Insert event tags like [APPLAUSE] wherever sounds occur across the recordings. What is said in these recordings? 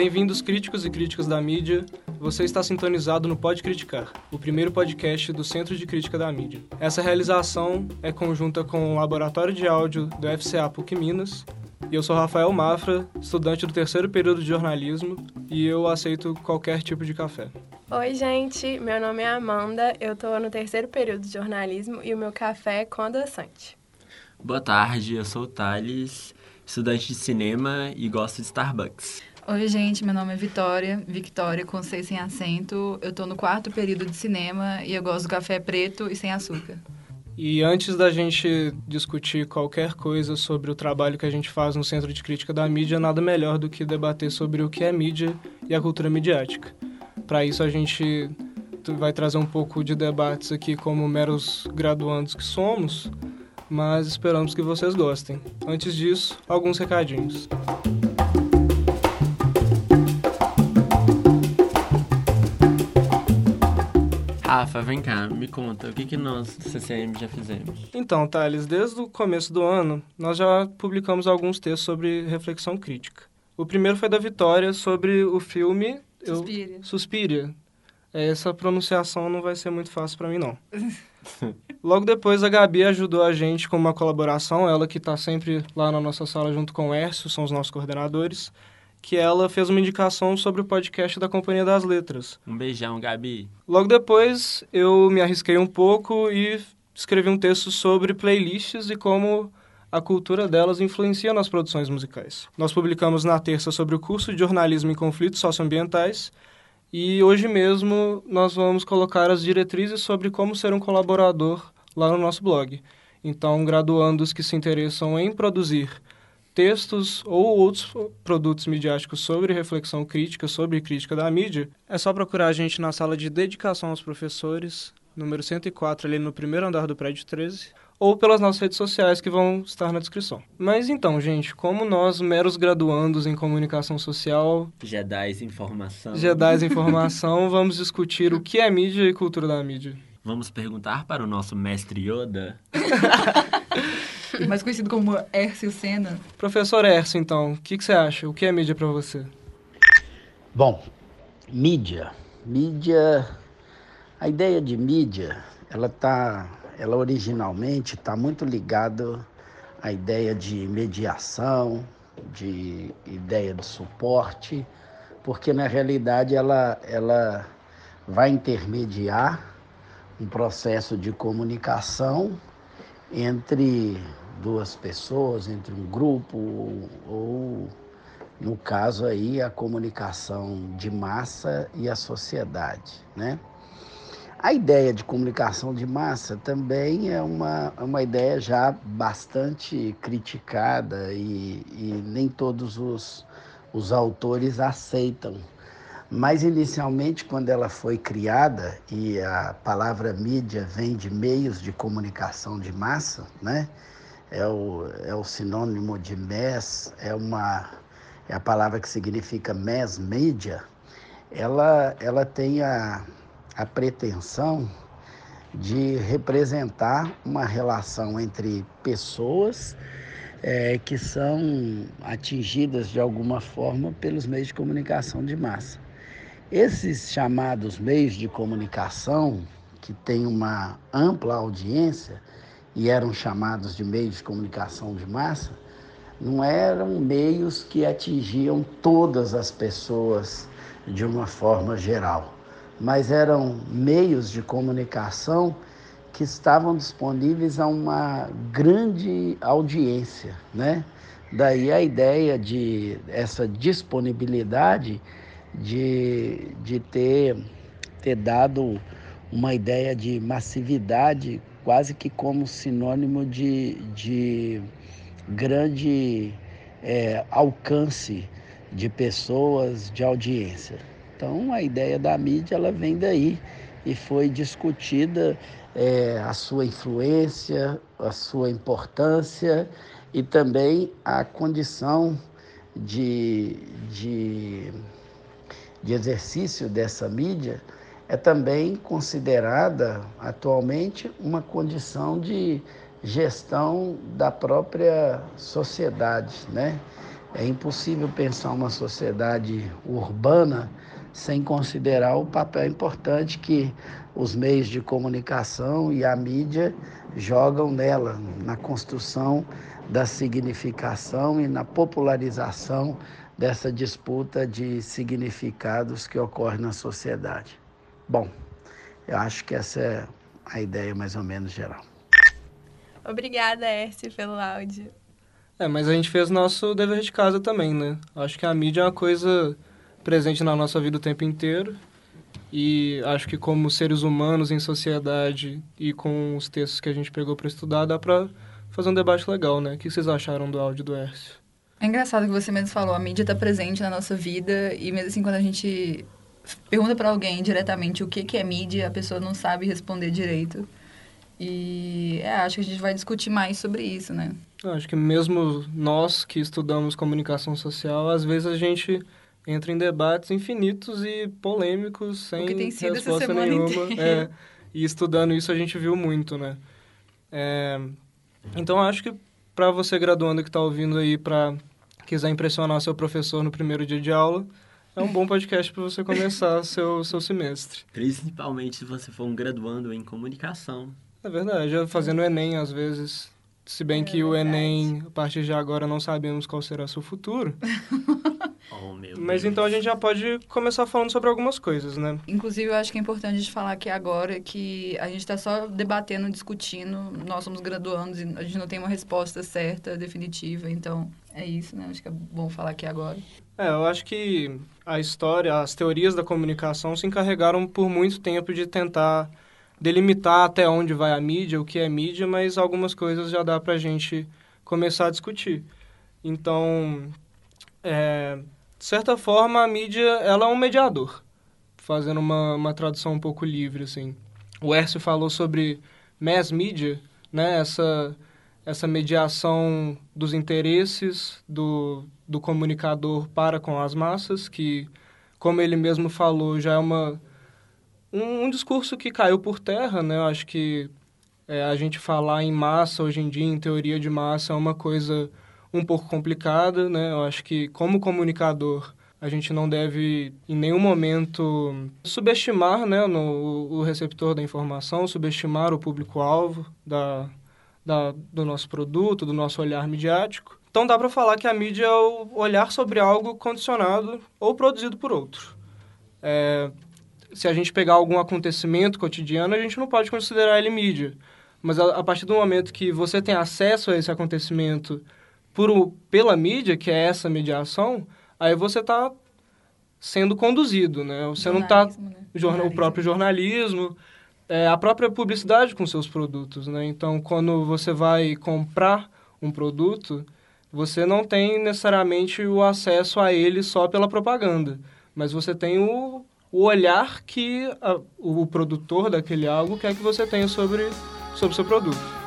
Bem-vindos, críticos e críticas da mídia. Você está sintonizado no Pode Criticar, o primeiro podcast do Centro de Crítica da Mídia. Essa realização é conjunta com o Laboratório de Áudio do FCA PUC Minas. E eu sou Rafael Mafra, estudante do terceiro período de jornalismo, e eu aceito qualquer tipo de café. Oi, gente. Meu nome é Amanda, eu estou no terceiro período de jornalismo e o meu café é com adoçante. Boa tarde, eu sou o Thales, estudante de cinema e gosto de Starbucks. Oi, gente, meu nome é Vitória, Victoria com C sem acento. Eu tô no quarto período de cinema e eu gosto do café preto e sem açúcar. E antes da gente discutir qualquer coisa sobre o trabalho que a gente faz no Centro de Crítica da Mídia, nada melhor do que debater sobre o que é mídia e a cultura midiática. Para isso, a gente vai trazer um pouco de debates aqui como meros graduandos que somos, mas esperamos que vocês gostem. Antes disso, alguns recadinhos. Rafa, vem cá, me conta, o que, que nós do CCM já fizemos? Então, Thales, desde o começo do ano, nós já publicamos alguns textos sobre reflexão crítica. O primeiro foi da Vitória sobre o filme... Suspiria. Eu... Suspiria. Essa pronunciação não vai ser muito fácil para mim, não. [LAUGHS] Logo depois, a Gabi ajudou a gente com uma colaboração, ela que está sempre lá na nossa sala junto com o Ércio, são os nossos coordenadores, que ela fez uma indicação sobre o podcast da Companhia das Letras. Um beijão, Gabi. Logo depois, eu me arrisquei um pouco e escrevi um texto sobre playlists e como a cultura delas influencia nas produções musicais. Nós publicamos na terça sobre o curso de jornalismo em conflitos socioambientais e hoje mesmo nós vamos colocar as diretrizes sobre como ser um colaborador lá no nosso blog. Então, graduandos que se interessam em produzir textos ou outros produtos midiáticos sobre reflexão crítica, sobre crítica da mídia, é só procurar a gente na sala de dedicação aos professores, número 104, ali no primeiro andar do prédio 13, ou pelas nossas redes sociais que vão estar na descrição. Mas então, gente, como nós, meros graduandos em comunicação social... Jedais Informação. Jedais Informação, [LAUGHS] vamos discutir o que é mídia e cultura da mídia. Vamos perguntar para o nosso mestre Yoda... [LAUGHS] [LAUGHS] mais conhecido como Ércio Senna. Professor Ércio, então, o que, que, você acha? O que é mídia para você? Bom, mídia. Mídia. A ideia de mídia, ela tá, ela originalmente está muito ligada à ideia de mediação, de ideia de suporte, porque na realidade ela, ela vai intermediar um processo de comunicação entre duas pessoas, entre um grupo ou, no caso aí, a comunicação de massa e a sociedade, né? A ideia de comunicação de massa também é uma, é uma ideia já bastante criticada e, e nem todos os, os autores aceitam. Mas inicialmente, quando ela foi criada, e a palavra mídia vem de meios de comunicação de massa, né? É o, é o sinônimo de mass, é, uma, é a palavra que significa mass media, ela, ela tem a, a pretensão de representar uma relação entre pessoas é, que são atingidas de alguma forma pelos meios de comunicação de massa. Esses chamados meios de comunicação, que têm uma ampla audiência, e eram chamados de meios de comunicação de massa, não eram meios que atingiam todas as pessoas de uma forma geral, mas eram meios de comunicação que estavam disponíveis a uma grande audiência, né? Daí a ideia de essa disponibilidade de, de ter, ter dado uma ideia de massividade quase que como sinônimo de, de grande é, alcance de pessoas, de audiência. Então a ideia da mídia ela vem daí e foi discutida é, a sua influência, a sua importância e também a condição de, de, de exercício dessa mídia é também considerada atualmente uma condição de gestão da própria sociedade, né? É impossível pensar uma sociedade urbana sem considerar o papel importante que os meios de comunicação e a mídia jogam nela, na construção da significação e na popularização dessa disputa de significados que ocorre na sociedade. Bom, eu acho que essa é a ideia mais ou menos geral. Obrigada, Erce, pelo áudio. É, mas a gente fez nosso dever de casa também, né? Acho que a mídia é uma coisa presente na nossa vida o tempo inteiro. E acho que como seres humanos em sociedade e com os textos que a gente pegou para estudar, dá para fazer um debate legal, né? O que vocês acharam do áudio do Hércio? É engraçado que você mesmo falou, a mídia está presente na nossa vida e mesmo assim quando a gente pergunta para alguém diretamente o que, que é mídia, a pessoa não sabe responder direito. E é, acho que a gente vai discutir mais sobre isso, né? Acho que mesmo nós que estudamos comunicação social, às vezes a gente entra em debates infinitos e polêmicos sem resposta nenhuma. É, e estudando isso a gente viu muito, né? É, então acho que para você graduando que está ouvindo aí para quiser impressionar seu professor no primeiro dia de aula, é um bom podcast para você começar seu seu semestre. Principalmente se você for um graduando em comunicação. É verdade, já fazendo Enem às vezes. Se bem é que verdade. o Enem, a partir de agora, não sabemos qual será seu futuro. [LAUGHS] oh, Mas então a gente já pode começar falando sobre algumas coisas, né? Inclusive, eu acho que é importante a gente falar aqui agora que a gente está só debatendo, discutindo. Nós somos graduandos e a gente não tem uma resposta certa, definitiva. Então, é isso, né? Acho que é bom falar aqui agora. É, eu acho que a história, as teorias da comunicação se encarregaram por muito tempo de tentar delimitar até onde vai a mídia, o que é mídia, mas algumas coisas já dá para a gente começar a discutir. Então, é, de certa forma, a mídia ela é um mediador, fazendo uma, uma tradução um pouco livre. Assim. OÉrcio falou sobre mass media, né? essa, essa mediação dos interesses do, do comunicador para com as massas, que, como ele mesmo falou, já é uma um, um discurso que caiu por terra, né? Eu acho que é, a gente falar em massa hoje em dia, em teoria de massa, é uma coisa um pouco complicada, né? Eu acho que como comunicador a gente não deve em nenhum momento subestimar né, no, o receptor da informação, subestimar o público-alvo da, da, do nosso produto, do nosso olhar midiático. Então dá para falar que a mídia é o olhar sobre algo condicionado ou produzido por outro. É, se a gente pegar algum acontecimento cotidiano, a gente não pode considerar ele mídia. Mas a, a partir do momento que você tem acesso a esse acontecimento por, pela mídia, que é essa mediação, aí você está sendo conduzido, né? Você não está... Né? Jornal, o próprio jornalismo, é, a própria publicidade com seus produtos, né? Então, quando você vai comprar um produto, você não tem necessariamente o acesso a ele só pela propaganda, mas você tem o, o olhar que a, o produtor daquele algo quer que você tenha sobre sobre o seu produto.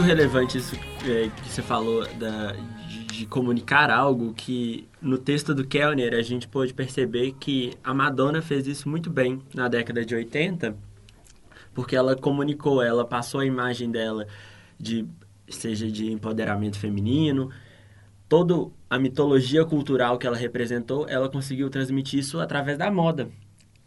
Muito relevante isso é, que você falou da, de, de, comunicar algo que no texto do Kellner a gente pôde perceber que a Madonna fez isso muito bem na década de 80, porque ela comunicou, ela passou a imagem dela de seja de empoderamento feminino, toda a mitologia cultural que ela representou, ela conseguiu transmitir isso através da moda.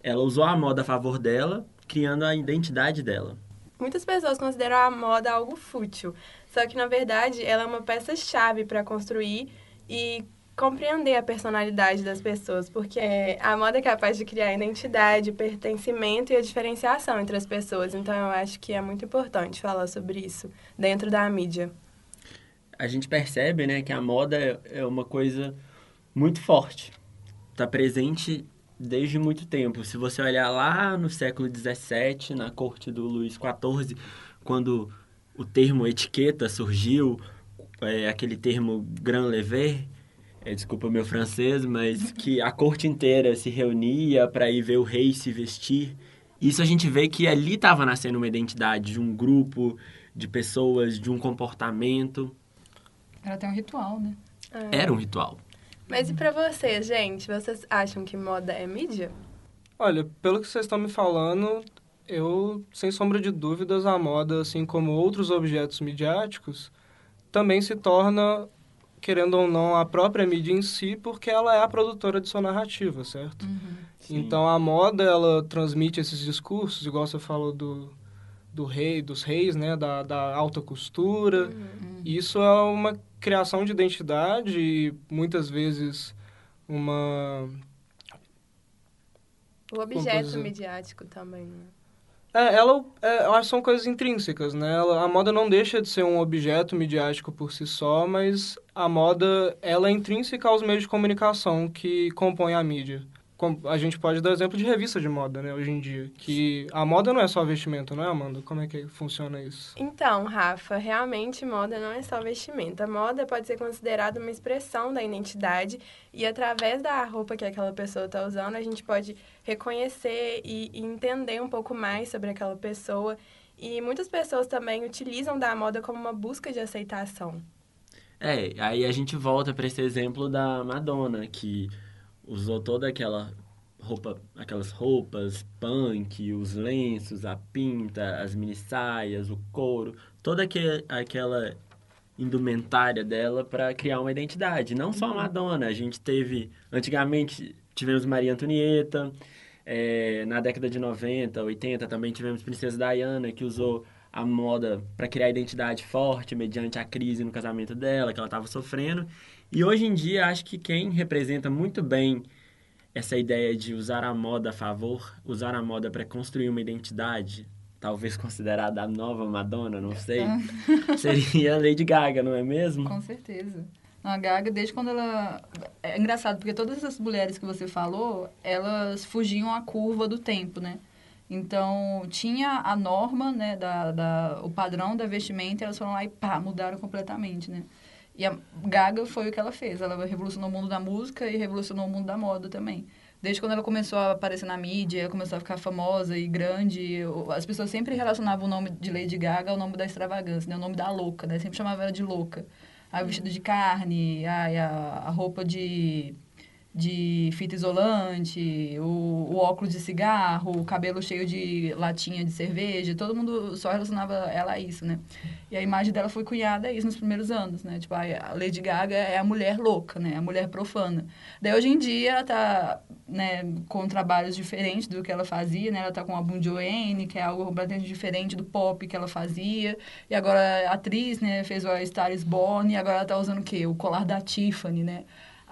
Ela usou a moda a favor dela, criando a identidade dela. Muitas pessoas consideram a moda algo fútil, só que na verdade ela é uma peça-chave para construir e compreender a personalidade das pessoas, porque a moda é capaz de criar identidade, pertencimento e a diferenciação entre as pessoas. Então eu acho que é muito importante falar sobre isso dentro da mídia. A gente percebe, né, que a moda é uma coisa muito forte. Está presente desde muito tempo. Se você olhar lá no século XVII, na corte do Luís XIV, quando o termo etiqueta surgiu, é, aquele termo grand lever, é, desculpa meu francês, mas [LAUGHS] que a corte inteira se reunia para ir ver o rei se vestir. Isso a gente vê que ali estava nascendo uma identidade de um grupo, de pessoas, de um comportamento. Ela tem um ritual, né? É. Era um ritual. Mas e pra vocês, gente? Vocês acham que moda é mídia? Olha, pelo que vocês estão me falando, eu, sem sombra de dúvidas, a moda, assim como outros objetos midiáticos, também se torna, querendo ou não, a própria mídia em si, porque ela é a produtora de sua narrativa, certo? Sim. Então a moda, ela transmite esses discursos, igual você falou do, do rei, dos reis, né, da, da alta costura. Isso é uma criação de identidade e muitas vezes uma O objeto midiático também, né? É, ela, é, que são coisas intrínsecas, né? Ela- a moda não deixa de ser um objeto midiático por si só, mas a moda, ela é intrínseca aos meios de comunicação que compõem a mídia. A gente pode dar exemplo de revista de moda, né, hoje em dia. Que a moda não é só vestimento, não é, Amanda? Como é que funciona isso? Então, Rafa, realmente moda não é só vestimenta. Moda pode ser considerada uma expressão da identidade e através da roupa que aquela pessoa está usando, a gente pode reconhecer e, e entender um pouco mais sobre aquela pessoa. E muitas pessoas também utilizam da moda como uma busca de aceitação. É, aí a gente volta para esse exemplo da Madonna, que usou toda aquela roupa, aquelas roupas punk, os lenços, a pinta, as mini saias, o couro, toda aque- aquela indumentária dela para criar uma identidade. Não só a Madonna, a gente teve, antigamente tivemos Maria Antonieta, é, na década de 90, 80 também tivemos Princesa Diana, que usou a moda para criar identidade forte mediante a crise no casamento dela, que ela estava sofrendo. E hoje em dia, acho que quem representa muito bem essa ideia de usar a moda a favor, usar a moda para construir uma identidade, talvez [LAUGHS] considerada a nova Madonna, não sei, [LAUGHS] seria a Lady Gaga, não é mesmo? Com certeza. A Gaga, desde quando ela... É engraçado, porque todas essas mulheres que você falou, elas fugiam à curva do tempo, né? Então, tinha a norma, né, da, da, o padrão da vestimenta, e elas foram lá e pá, mudaram completamente, né? E a Gaga foi o que ela fez. Ela revolucionou o mundo da música e revolucionou o mundo da moda também. Desde quando ela começou a aparecer na mídia, começou a ficar famosa e grande, as pessoas sempre relacionavam o nome de Lady Gaga ao nome da extravagância, né? O nome da louca, né? Sempre chamavam ela de louca. Aí o vestido de carne, a, a roupa de, de fita isolante, o, o óculos de cigarro, o cabelo cheio de latinha de cerveja, todo mundo só relacionava ela a isso, né? E a imagem dela foi cunhada a isso nos primeiros anos, né? Tipo, a Lady Gaga é a mulher louca, né? A mulher profana. Daí, hoje em dia, ela tá né, com trabalhos diferentes do que ela fazia, né? Ela tá com a Bon Joanne, que é algo completamente diferente do pop que ela fazia. E agora atriz, né, fez o Star is Born, e agora ela tá usando o quê? O colar da Tiffany, né?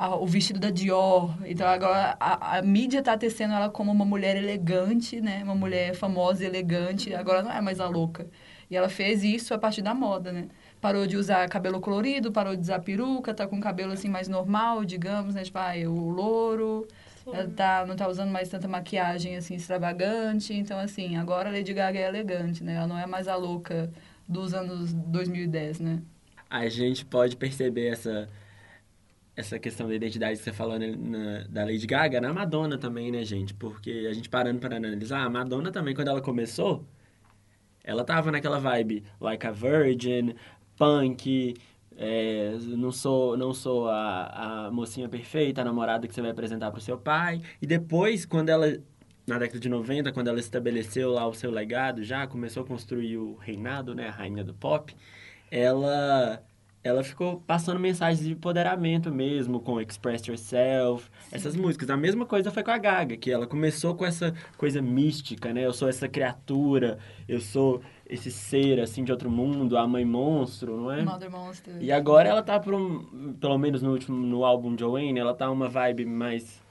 A- o vestido da Dior. Então, agora a, a mídia tá tecendo ela como uma mulher elegante, né? Uma mulher famosa e elegante. Agora não é mais a louca. E ela fez isso a partir da moda, né? Parou de usar cabelo colorido, parou de usar peruca, tá com cabelo assim mais normal, digamos, né? Tipo, ah, o louro. Ela tá, não tá usando mais tanta maquiagem assim extravagante. Então, assim, agora a Lady Gaga é elegante, né? Ela não é mais a louca dos anos 2010, né? A gente pode perceber essa essa questão da identidade que você falou né, na- da Lady Gaga na Madonna também, né, gente? Porque a gente parando para analisar, a Madonna também, quando ela começou, ela tava naquela vibe like a virgin, punk, é, não sou, não sou a, a mocinha perfeita, a namorada que você vai apresentar pro seu pai. E depois, quando ela, na década de 90, quando ela estabeleceu lá o seu legado, já começou a construir o reinado, né, a rainha do pop, ela ela ficou passando mensagens de empoderamento mesmo, com Express Yourself, essas músicas. A mesma coisa foi com a Gaga, que ela começou com essa coisa mística, né? Eu sou essa criatura, eu sou esse ser, assim, de outro mundo, a mãe monstro, não é? Mother Monster. E agora ela tá por um, pelo menos no último, no álbum Joanne, ela tá uma vibe mais...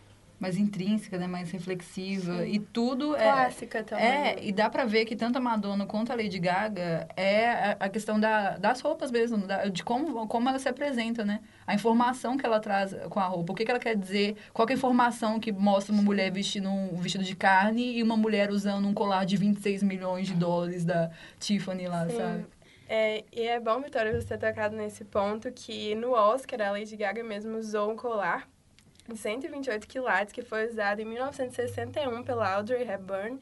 Mais intrínseca, né? Mais reflexiva. E tudo é... Clássica também. É, e dá pra ver que tanto a Madonna quanto a Lady Gaga é a, a questão da, das roupas mesmo, da- de como, como ela se apresenta, né? A informação que ela traz com a roupa, o que, que ela quer dizer, qual que é a informação que mostra uma mulher vestindo um vestido de carne e uma mulher usando um colar de 26 milhões de dólares da Tiffany lá, Sim. sabe? É, e é bom, Vitória, você ter tocado nesse ponto que no Oscar a Lady Gaga mesmo usou um colar de 128 quilates que foi usado em 1961 pela Audrey Hepburn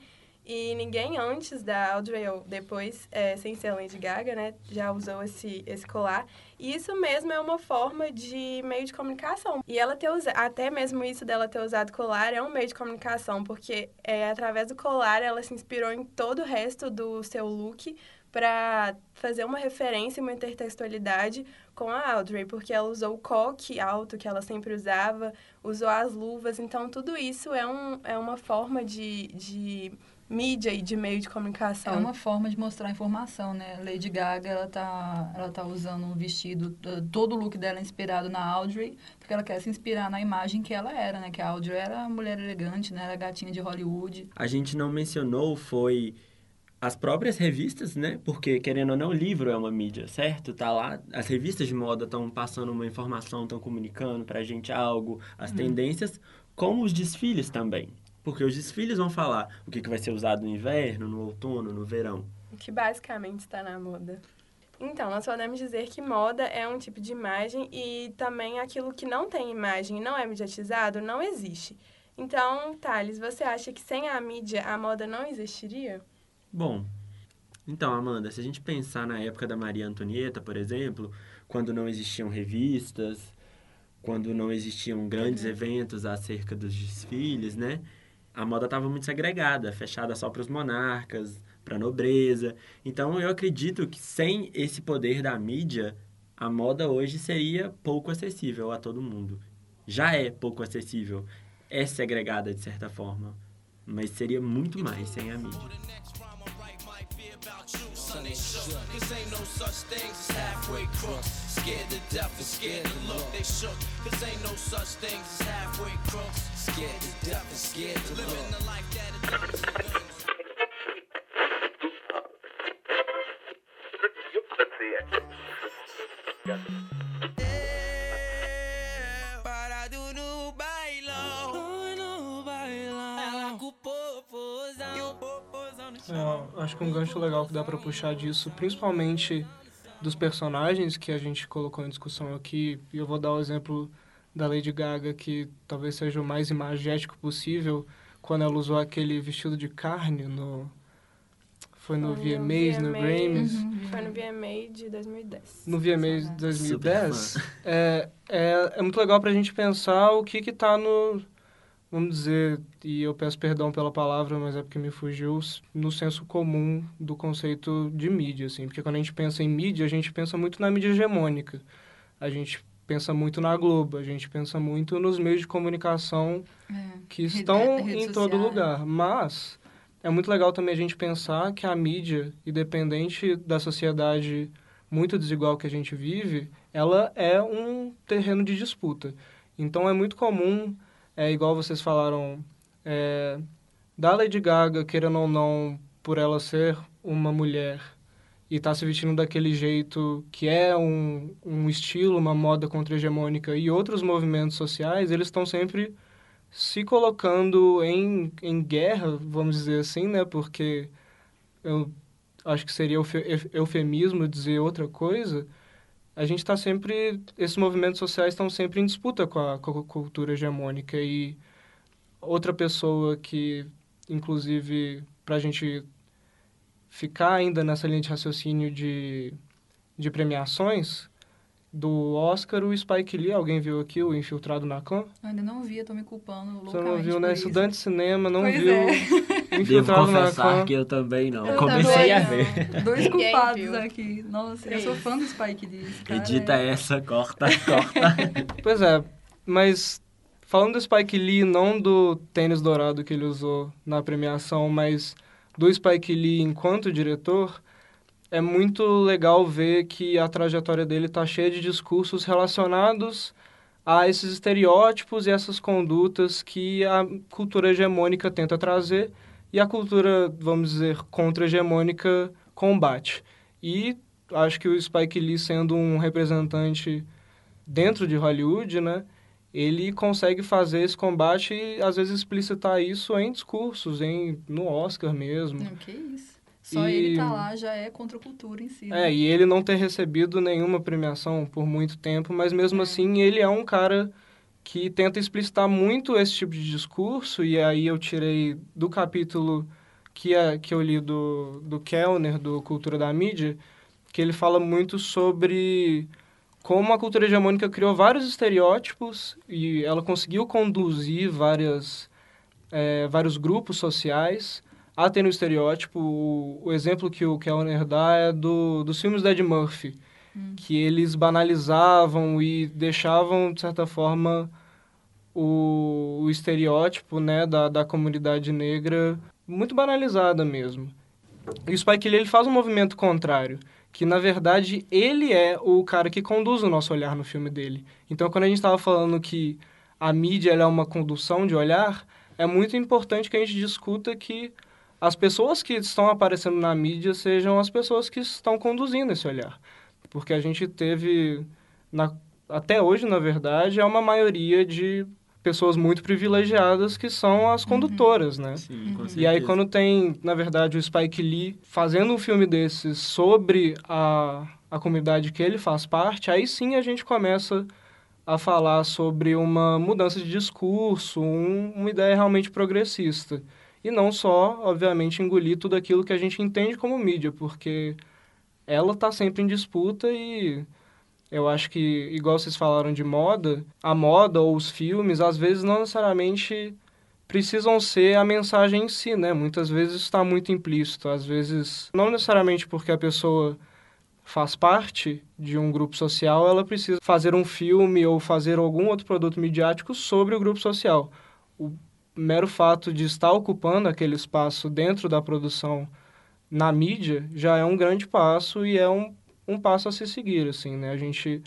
e ninguém antes da Audrey ou depois, é, sem ser a Lady Gaga, né, já usou esse, esse colar. E isso mesmo é uma forma de meio de comunicação. E ela ter usado, até mesmo isso dela ter usado colar é um meio de comunicação, porque é, através do colar ela se inspirou em todo o resto do seu look para fazer uma referência e uma intertextualidade com a Audrey, porque ela usou o coque alto que ela sempre usava, usou as luvas, então tudo isso é, um, é uma forma de, de mídia e de meio de comunicação. É uma forma de mostrar informação, né? Lady Gaga, ela tá, ela tá usando um vestido, todo o look dela é inspirado na Audrey, porque ela quer se inspirar na imagem que ela era, né? Que a Audrey era a mulher elegante, né? Era gatinha de Hollywood. A gente não mencionou foi as próprias revistas, né? Porque, querendo ou não, o livro é uma mídia, certo? Tá lá, as revistas de moda estão passando uma informação, estão comunicando pra gente algo, as uhum. tendências, como os desfiles também. Porque os desfiles vão falar o que, que vai ser usado no inverno, no outono, no verão. Que basicamente está na moda. Então, nós podemos dizer que moda é um tipo de imagem e também aquilo que não tem imagem e não é mediatizado não existe. Então, Thales, você acha que sem a mídia a moda não existiria? Bom, então, Amanda, se a gente pensar na época da Maria Antonieta, por exemplo, quando não existiam revistas, quando não existiam grandes uhum. eventos acerca dos desfiles, né? a moda estava muito segregada, fechada só para os monarcas, para a nobreza. Então eu acredito que sem esse poder da mídia, a moda hoje seria pouco acessível a todo mundo. Já é pouco acessível, é segregada de certa forma, mas seria muito mais sem a mídia. Cause ain't no such things as halfway crooks. Scared to death and scared to look. They shook. Cause ain't no such things as halfway crooks. Scared to death and scared to look. Living the life that it does. É, acho que um gancho legal que dá para puxar disso, principalmente dos personagens que a gente colocou em discussão aqui, e eu vou dar o exemplo da Lady Gaga, que talvez seja o mais imagético possível, quando ela usou aquele vestido de carne no... Foi no, no VMAs, VMA, no Grammys. Uhum. Foi no VMA de 2010. No VMA de 2010. É, é, é muito legal pra gente pensar o que que tá no vamos dizer, e eu peço perdão pela palavra, mas é porque me fugiu, no senso comum do conceito de mídia, assim. Porque quando a gente pensa em mídia, a gente pensa muito na mídia hegemônica. A gente pensa muito na Globo, a gente pensa muito nos meios de comunicação é, que estão rede, em todo lugar. Mas é muito legal também a gente pensar que a mídia, independente da sociedade muito desigual que a gente vive, ela é um terreno de disputa. Então é muito comum é igual vocês falaram, é, da Lady Gaga, querendo ou não, por ela ser uma mulher e estar tá se vestindo daquele jeito que é um, um estilo, uma moda contra-hegemônica e outros movimentos sociais, eles estão sempre se colocando em, em guerra, vamos dizer assim, né? Porque eu acho que seria eufemismo dizer outra coisa, a gente está sempre esses movimentos sociais estão sempre em disputa com a, com a cultura hegemônica e outra pessoa que inclusive para a gente ficar ainda nessa linha de raciocínio de, de premiações do Oscar, o Spike Lee, alguém viu aqui o Infiltrado na Clã? Ainda não vi, eu tô me culpando Você não viu, né? Estudante de cinema, não pois viu é. Devo confessar que eu também não. Eu Comecei também a não. ver. Dois culpados aqui. Nossa, eu sou fã do Spike Lee. cara Edita é... essa, corta, corta. [LAUGHS] Pois é, mas falando do Spike Lee, não do tênis dourado que ele usou na premiação, mas do Spike Lee enquanto diretor, é muito legal ver que a trajetória dele está cheia de discursos relacionados a esses estereótipos e essas condutas que a cultura hegemônica tenta trazer e a cultura, vamos dizer, contra-hegemônica combate. E acho que o Spike Lee, sendo um representante dentro de Hollywood, né, ele consegue fazer esse combate e, às vezes, explicitar isso em discursos, em, no Oscar mesmo. Não, que isso. Só E- ele tá lá já é contra a cultura em si. né? É, e ele não ter recebido nenhuma premiação por muito tempo, mas mesmo assim ele é um cara que tenta explicitar muito esse tipo de discurso, e aí eu tirei do capítulo que, é, que eu li do, do Kellner, do Cultura da Mídia, que ele fala muito sobre como a cultura hegemônica criou vários estereótipos e ela conseguiu conduzir várias, eh, vários grupos sociais a ter no estereótipo. O, o exemplo que o Kellner dá é do, dos filmes da Ed Murphy, que eles banalizavam e deixavam, de certa forma, o, o estereótipo né, da, da comunidade negra muito banalizada mesmo. E o Spike Lee ele faz um movimento contrário, que na verdade ele é o cara que conduz o nosso olhar no filme dele. Então quando a gente estava falando que a mídia é uma condução de olhar, é muito importante que a gente discuta que as pessoas que estão aparecendo na mídia sejam as pessoas que estão conduzindo esse olhar. Porque a gente teve, na, até hoje, na verdade, é uma maioria de pessoas muito privilegiadas que são as condutoras, né? Sim, com E aí, certeza. quando tem, na verdade, o Spike Lee fazendo um filme desses sobre a, a comunidade que ele faz parte, aí sim a gente começa a falar sobre uma mudança de discurso, um- uma ideia realmente progressista. E não só, obviamente, engolir tudo aquilo que a gente entende como mídia, porque ela está sempre em disputa e eu acho que, igual vocês falaram de moda, a moda ou os filmes, às vezes, não necessariamente precisam ser a mensagem em si, né? Muitas vezes está muito implícito, às vezes não necessariamente porque a pessoa faz parte de um grupo social, ela precisa fazer um filme ou fazer algum outro produto midiático sobre o grupo social. O mero fato de estar ocupando aquele espaço dentro da produção na mídia já é um grande passo e é um, um passo a se seguir, assim, né? A gente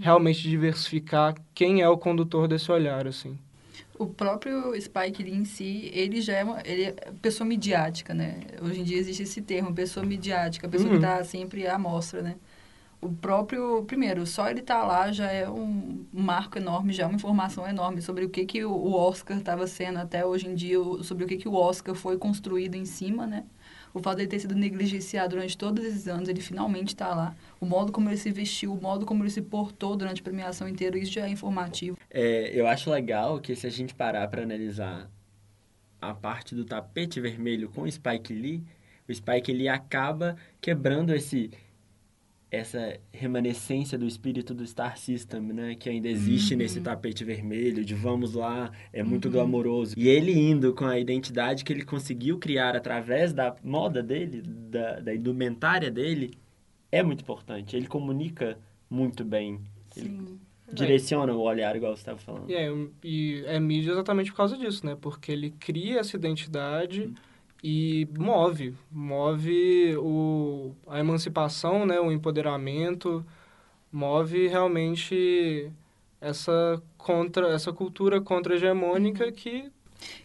realmente diversificar quem é o condutor desse olhar, assim. O próprio Spike Lee em si, ele já é uma ele é pessoa midiática, né? Hoje em dia existe esse termo, pessoa midiática, pessoa Uhum. que está sempre à mostra, né? O próprio, primeiro, só ele estar lá já é um marco enorme, já é uma informação enorme sobre o que, que o- Oscar estava sendo até hoje em dia, sobre o que, que o Oscar foi construído em cima, né? O fato de ele ter sido negligenciado durante todos esses anos, ele finalmente está lá. O modo como ele se vestiu, o modo como ele se portou durante a premiação inteira, isso já é informativo. É, eu acho legal que se a gente parar para analisar a parte do tapete vermelho com o Spike Lee, o Spike Lee acaba quebrando esse essa remanescência do espírito do Star System, né, que ainda existe nesse tapete vermelho, de vamos lá, é muito glamouroso. E ele indo com a identidade que ele conseguiu criar através da moda dele, da, da indumentária dele, é muito importante. Ele comunica muito bem. Ele Sim. direciona o olhar, igual você estava falando. E é, e é mídia exatamente por causa disso, né? Porque ele cria essa identidade e move, move o, a emancipação, né? O empoderamento, move realmente essa contra essa cultura contra-hegemônica que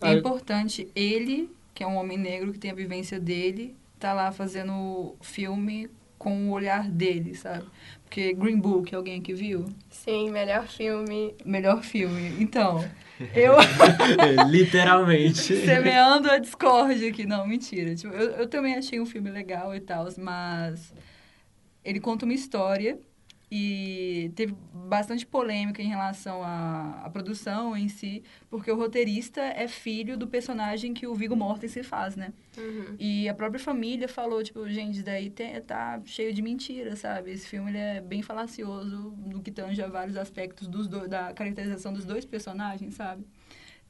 É Ah, importante ele, que é um homem negro que tem a vivência dele, tá lá fazendo filme com o olhar dele, sabe? Porque Green Book, alguém aqui viu? Sim, melhor filme. Melhor filme. Então, eu [LAUGHS] Literalmente. semeando a discórdia aqui. Não, mentira. Tipo, eu, eu também achei um filme legal e tal, mas ele conta uma história e teve bastante polêmica em relação à, à produção em si, porque o roteirista é filho do personagem que o Viggo Mortensen faz, né? Uhum. E a própria família falou, tipo, gente, isso daí tem, tá cheio de mentira, sabe? Esse filme ele é bem falacioso no que tange a vários aspectos dos do, da caracterização dos dois personagens, sabe?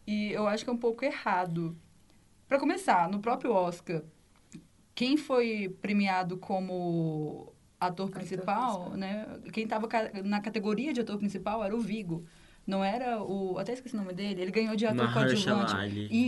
E eu acho que é um pouco errado. Pra começar, no próprio Oscar, quem foi premiado como ator principal, principal. né? Quem tava ca- na categoria de ator principal era o Vigo. Não era o. Até esqueci o nome dele. Ele ganhou de ator coadjuvante.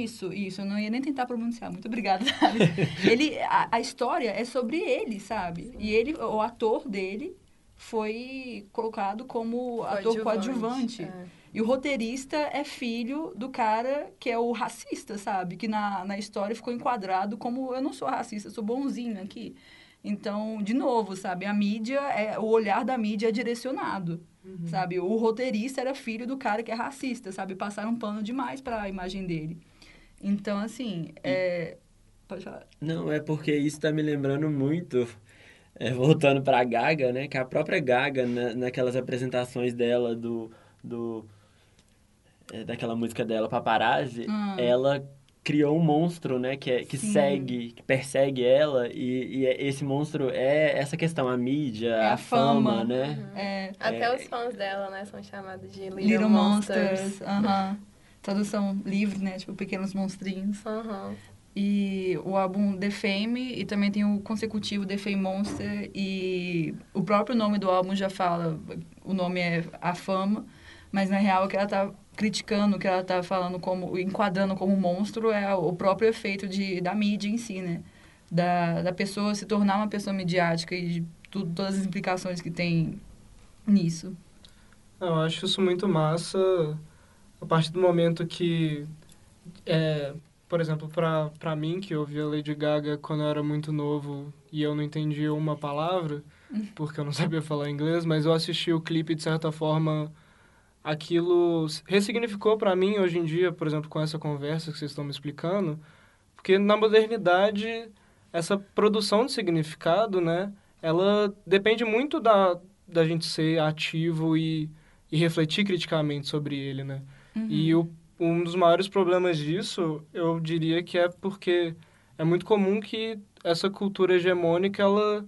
Isso, isso. Eu não ia nem tentar pronunciar. Muito obrigada, sabe? [LAUGHS] ele, a, a história é sobre ele, sabe? E ele, o ator dele foi colocado como ator coadjuvante. É. E o roteirista é filho do cara que é o racista, sabe? Que na, na história ficou enquadrado como eu não sou racista, eu sou bonzinho aqui. Então, de novo, sabe? A mídia, é, o olhar da mídia é direcionado, sabe? O roteirista era filho do cara que é racista, sabe? Passaram um pano demais para a imagem dele. Então, assim, é... Pode falar. Não, é porque isso tá me lembrando muito, é, voltando pra Gaga, né? Que a própria Gaga, na, naquelas apresentações dela do... do é, daquela música dela, Paparazzi, Hum. ela criou um monstro, né? Que, é, que Sim. segue, que persegue ela. E, e é- esse monstro é essa questão, a mídia, É a a, fama, fama. né? É, Até os fãs dela, né, são chamados de Little, Little Monsters. Monsters. Aham. Tradução livre, né? Tipo, pequenos monstrinhos. Aham. E o álbum The Fame, e também tem o consecutivo The Fame Monster, e o próprio nome do álbum já fala, o nome é A Fama, mas na real o que ela tá criticando, o que ela tá falando como, enquadrando como monstro é o próprio efeito de, da mídia em si, né? Da, da pessoa se tornar uma pessoa midiática e de tudo, todas as implicações que tem nisso. Eu acho isso muito massa a partir do momento que, é, por exemplo, pra, pra mim, que eu ouvia Lady Gaga quando eu era muito novo e eu não entendia uma palavra, porque eu não [LAUGHS] sabia falar inglês, mas eu assisti o clipe de certa forma aquilo ressignificou pra mim hoje em dia, por exemplo, com essa conversa que vocês estão me explicando, porque na modernidade essa produção de significado, né, ela depende muito da, da gente ser ativo e, e refletir criticamente sobre ele, né? E o, um dos maiores problemas disso, eu diria que é porque é muito comum que essa cultura hegemônica, ela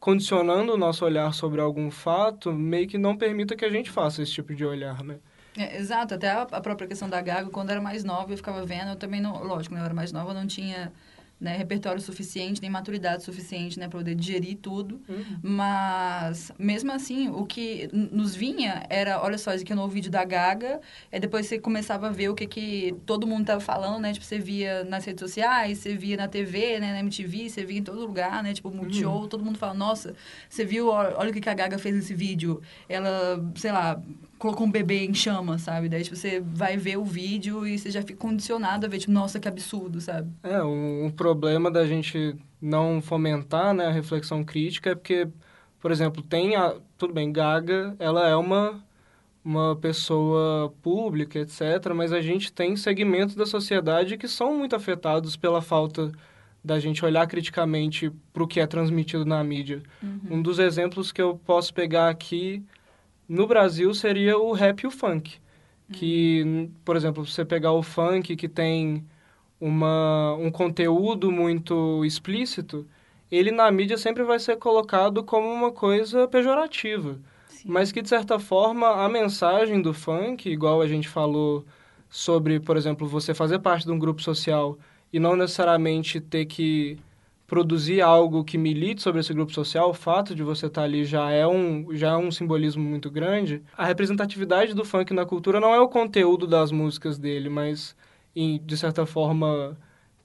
condicionando o nosso olhar sobre algum fato, meio que não permita que a gente faça esse tipo de olhar, né? É, exato, até a, própria questão da Gaga, quando eu era mais nova, eu ficava vendo, eu também não, lógico, quando eu era mais nova, eu não tinha né, repertório suficiente, nem maturidade suficiente, né, para poder digerir tudo, mas mesmo assim, o que nos vinha era, olha só, esse aqui é o novo vídeo da Gaga, aí depois você começava a ver o que que todo mundo tava falando, né, tipo, você via nas redes sociais, você via na TV, né, na MTV, você via em todo lugar, né, tipo, Multishow, todo mundo fala, nossa, você viu, olha, olha o que que a Gaga fez nesse vídeo, ela, sei lá, colocou um bebê em chama, sabe? Daí, tipo, você vai ver o vídeo e você já fica condicionado a ver, tipo, nossa, que absurdo, sabe? É, um, um problema da gente não fomentar né, a reflexão crítica é porque, por exemplo, tem a... Tudo bem, Gaga, ela é uma, uma pessoa pública, etc., mas a gente tem segmentos da sociedade que são muito afetados pela falta da gente olhar criticamente para o que é transmitido na mídia. Um dos exemplos que eu posso pegar aqui no Brasil seria o rap e o funk. Que, n- por exemplo, você pegar o funk que tem uma, um conteúdo muito explícito, ele na mídia sempre vai ser colocado como uma coisa pejorativa. Mas que, de certa forma, a mensagem do funk, igual a gente falou sobre, por exemplo, você fazer parte de um grupo social e não necessariamente ter que produzir algo que milite sobre esse grupo social, o fato de você estar ali já é um, já é um simbolismo muito grande. A representatividade do funk na cultura não é o conteúdo das músicas dele, mas, em- de certa forma,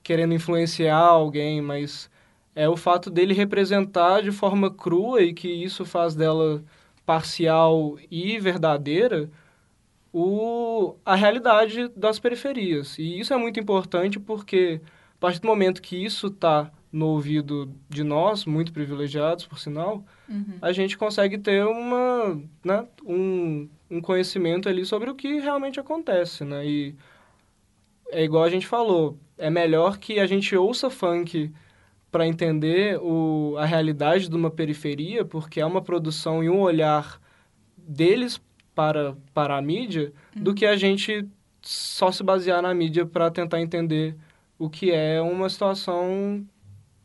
querendo influenciar alguém, mas é o fato dele representar de forma crua e que isso faz dela parcial e verdadeira o, a realidade das periferias. E isso é muito importante porque, a partir do momento que isso está no ouvido de nós, muito privilegiados, por sinal, a gente consegue ter uma, né, um, um conhecimento ali sobre o que realmente acontece, né? E é igual a gente falou, é melhor que a gente ouça funk para entender o, a realidade de uma periferia, porque é uma produção e um olhar deles para, para a mídia, do que a gente só se basear na mídia para tentar entender o que é uma situação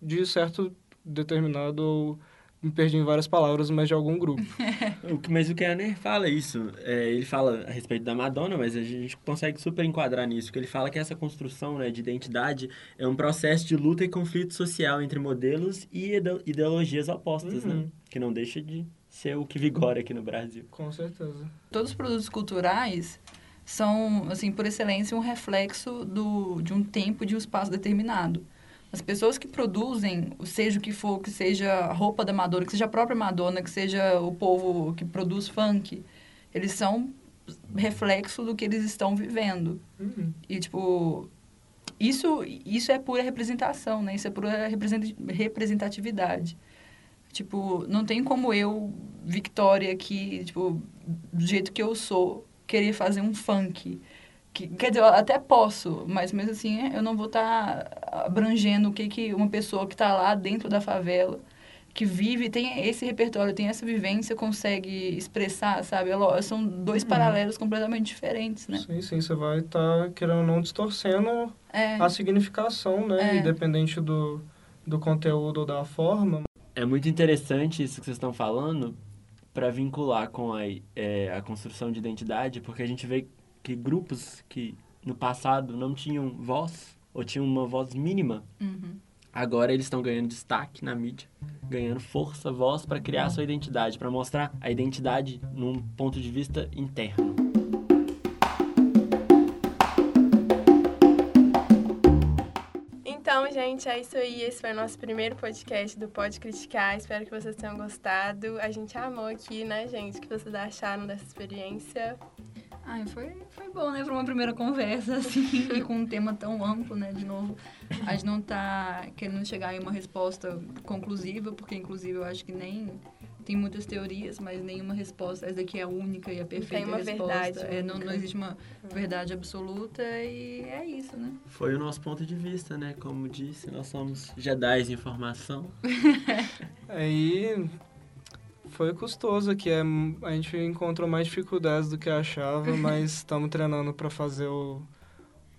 de certo determinado, ou me perdi em várias palavras, mas de algum grupo. [LAUGHS] O que- Mas o Kenner fala isso. É, ele fala a respeito da Madonna, mas a gente consegue super enquadrar nisso. Que ele fala que essa construção né, de identidade é um processo de luta e conflito social entre modelos e ide- ideologias opostas, né? Uhum. Que não deixa de ser o que vigora aqui no Brasil. Com certeza. Todos os produtos culturais são, assim, por excelência, um reflexo do, de um tempo, de um espaço determinado. As pessoas que produzem, seja o que for, que seja a roupa da Madonna, que seja a própria Madonna, que seja o povo que produz funk, eles são reflexo do que eles estão vivendo. Uhum. E, tipo, isso, isso é pura representação, né? Isso é pura represent- representatividade. Tipo, não tem como eu, Victoria, aqui, tipo, do jeito que eu sou, querer fazer um funk que, quer dizer, eu até posso, mas mesmo assim eu não vou estar tá abrangendo o que, que uma pessoa que está lá dentro da favela, que vive, tem esse repertório, tem essa vivência, consegue expressar, sabe? São dois uhum. paralelos completamente diferentes, né? Sim, sim, você vai estar, tá, querendo ou não, distorcendo é. a significação, né? É. Independente do, do conteúdo ou da forma. É muito interessante isso que vocês estão falando para vincular com a, é, a construção de identidade, porque a gente vê que grupos que no passado não tinham voz, ou tinham uma voz mínima, uhum. agora eles estão ganhando destaque na mídia, ganhando força, voz para criar a sua identidade, para mostrar a identidade num ponto de vista interno. Então, gente, é isso aí. Esse foi o nosso primeiro podcast do Pode Criticar. Espero que vocês tenham gostado. A gente amou aqui, né, gente? O que vocês acharam dessa experiência? Ai, foi, foi bom, né? Para uma primeira conversa, [LAUGHS] assim, e com um tema tão amplo, né? De novo, a gente não tá querendo chegar em uma resposta conclusiva, porque, inclusive, eu acho que nem tem muitas teorias, mas nenhuma resposta. Essa daqui é a única e a perfeita tem uma resposta. Verdade, é, não, não existe uma verdade absoluta e é isso, né? Foi o nosso ponto de vista, né? Como disse, nós somos Jedi de informação. [LAUGHS] Aí foi custoso aqui. É, a gente encontrou mais dificuldades do que achava, [LAUGHS] mas estamos treinando para fazer o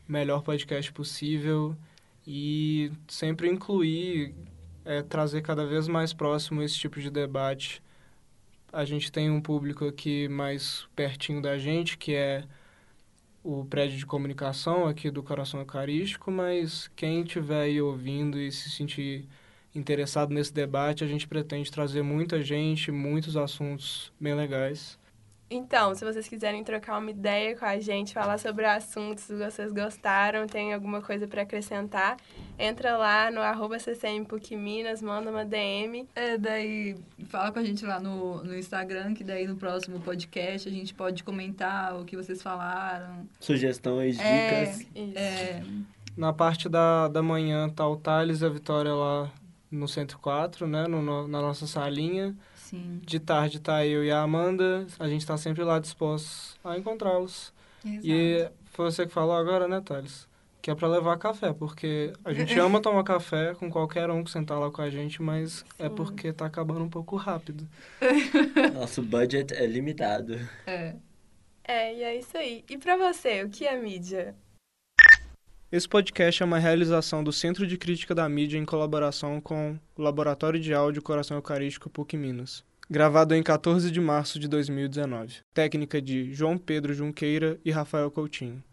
melhor podcast possível e sempre incluir, é, trazer cada vez mais próximo esse tipo de debate. A gente tem um público aqui mais pertinho da gente, que é o prédio de comunicação aqui do Coração Eucarístico, mas quem estiver aí ouvindo e se sentir interessado nesse debate. A gente pretende trazer muita gente, muitos assuntos bem legais. Então, se vocês quiserem trocar uma ideia com a gente, falar sobre assuntos que vocês gostaram, tem alguma coisa para acrescentar, entra lá no arroba ccmpucminas, manda uma DM. É, daí fala com a gente lá no, no Instagram, que daí no próximo podcast a gente pode comentar o que vocês falaram. Sugestões, é, dicas. É, Na parte da, da manhã tá o Thales e a Vitória lá no Centro 4, né? No, no, na nossa salinha. Sim. De tarde tá eu e a Amanda. A gente está sempre lá dispostos a encontrá-los. E foi você que falou agora, né, Thales? Que é para levar café, porque a gente ama [LAUGHS] tomar café com qualquer um que sentar lá com a gente, mas é Sim. é porque tá acabando um pouco rápido. [LAUGHS] Nosso budget é limitado. É. É, e é isso aí. E para você, o que é mídia? Esse podcast é uma realização do Centro de Crítica da Mídia em colaboração com o Laboratório de Áudio Coração Eucarístico PUC Minas. Gravado em 14 de março de 2019. Técnica de João Pedro Junqueira e Rafael Coutinho.